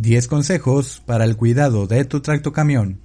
10 consejos para el cuidado de tu tractocamión.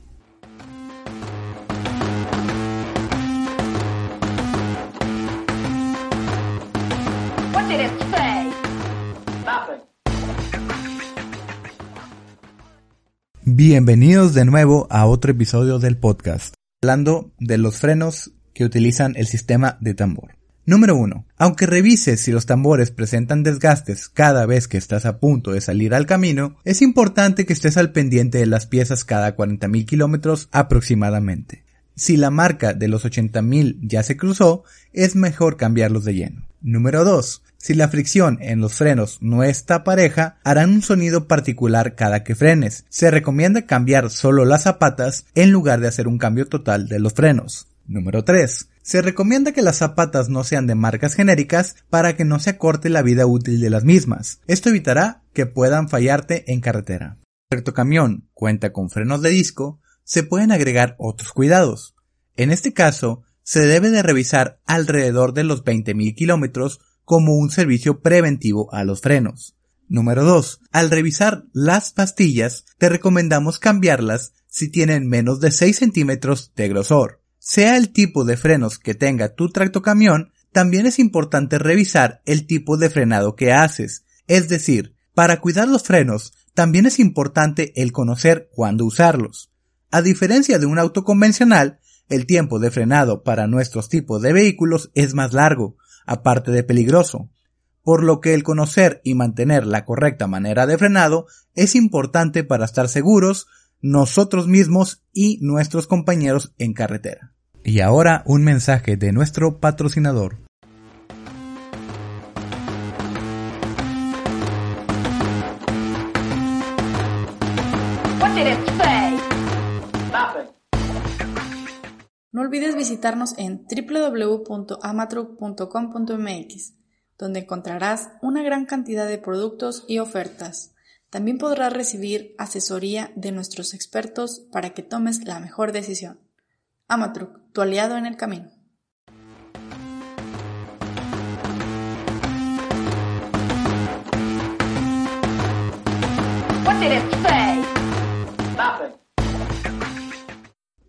Bienvenidos de nuevo a otro episodio del podcast, hablando de los frenos que utilizan el sistema de tambor. Número 1. Aunque revises si los tambores presentan desgastes cada vez que estás a punto de salir al camino, es importante que estés al pendiente de las piezas cada 40.000 kilómetros aproximadamente. Si la marca de los 80.000 ya se cruzó, es mejor cambiarlos de lleno. Número 2. Si la fricción en los frenos no está pareja, harán un sonido particular cada que frenes. Se recomienda cambiar solo las zapatas en lugar de hacer un cambio total de los frenos. Número 3. Se recomienda que las zapatas no sean de marcas genéricas para que no se acorte la vida útil de las mismas. Esto evitará que puedan fallarte en carretera. Tu camión cuenta con frenos de disco, se pueden agregar otros cuidados. En este caso, se debe de revisar alrededor de los 20.000 kilómetros como un servicio preventivo a los frenos. Número 2. Al revisar las pastillas, te recomendamos cambiarlas si tienen menos de 6 centímetros de grosor. Sea el tipo de frenos que tenga tu tractocamión, también es importante revisar el tipo de frenado que haces. Es decir, para cuidar los frenos, también es importante el conocer cuándo usarlos. A diferencia de un auto convencional, el tiempo de frenado para nuestros tipos de vehículos es más largo, aparte de peligroso, por lo que el conocer y mantener la correcta manera de frenado es importante para estar seguros nosotros mismos y nuestros compañeros en carretera. Y ahora un mensaje de nuestro patrocinador. No olvides visitarnos en www.amatruck.com.mx, donde encontrarás una gran cantidad de productos y ofertas. También podrás recibir asesoría de nuestros expertos para que tomes la mejor decisión. Amatruck, tu aliado en el camino. What did it say?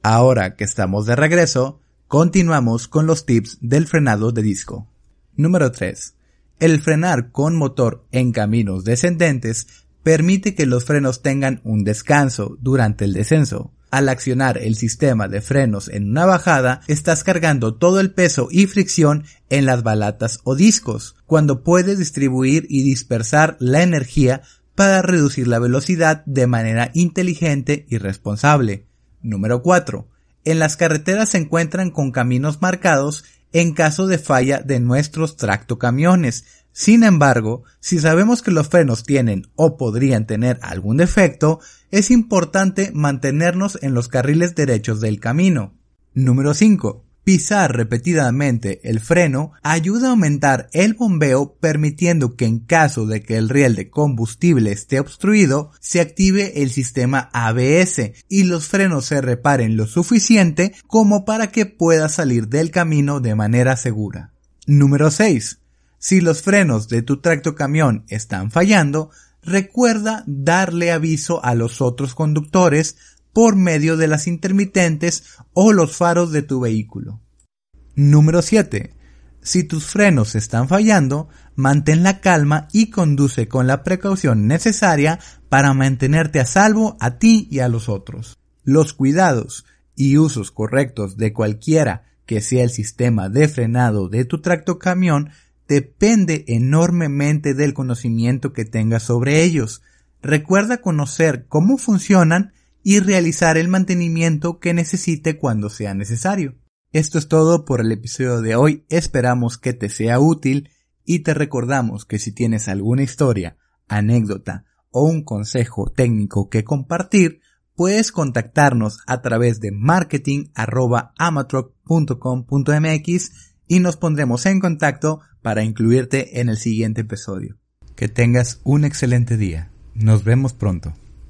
Ahora que estamos de regreso, continuamos con los tips del frenado de disco. Número 3. El frenar con motor en caminos descendentes permite que los frenos tengan un descanso durante el descenso. Al accionar el sistema de frenos en una bajada, estás cargando todo el peso y fricción en las balatas o discos, cuando puedes distribuir y dispersar la energía para reducir la velocidad de manera inteligente y responsable. Número 4. En las carreteras se encuentran con caminos marcados en caso de falla de nuestros tractocamiones. Sin embargo, si sabemos que los frenos tienen o podrían tener algún defecto, es importante mantenernos en los carriles derechos del camino. Número 5. Pisar repetidamente el freno ayuda a aumentar el bombeo permitiendo que en caso de que el riel de combustible esté obstruido, se active el sistema ABS y los frenos se reparen lo suficiente como para que pueda salir del camino de manera segura. Número 6. Si los frenos de tu tractocamión están fallando, recuerda darle aviso a los otros conductores por medio de las intermitentes o los faros de tu vehículo. Número 7. Si tus frenos están fallando, mantén la calma y conduce con la precaución necesaria para mantenerte a salvo a ti y a los otros. Los cuidados y usos correctos de cualquiera que sea el sistema de frenado de tu tractocamión depende enormemente del conocimiento que tengas sobre ellos. Recuerda conocer cómo funcionan y realizar el mantenimiento que necesite cuando sea necesario. Esto es todo por el episodio de hoy, esperamos que te sea útil y te recordamos que si tienes alguna historia, anécdota o un consejo técnico que compartir, puedes contactarnos a través de marketing.amatroc.com.mx y nos pondremos en contacto para incluirte en el siguiente episodio. Que tengas un excelente día. Nos vemos pronto.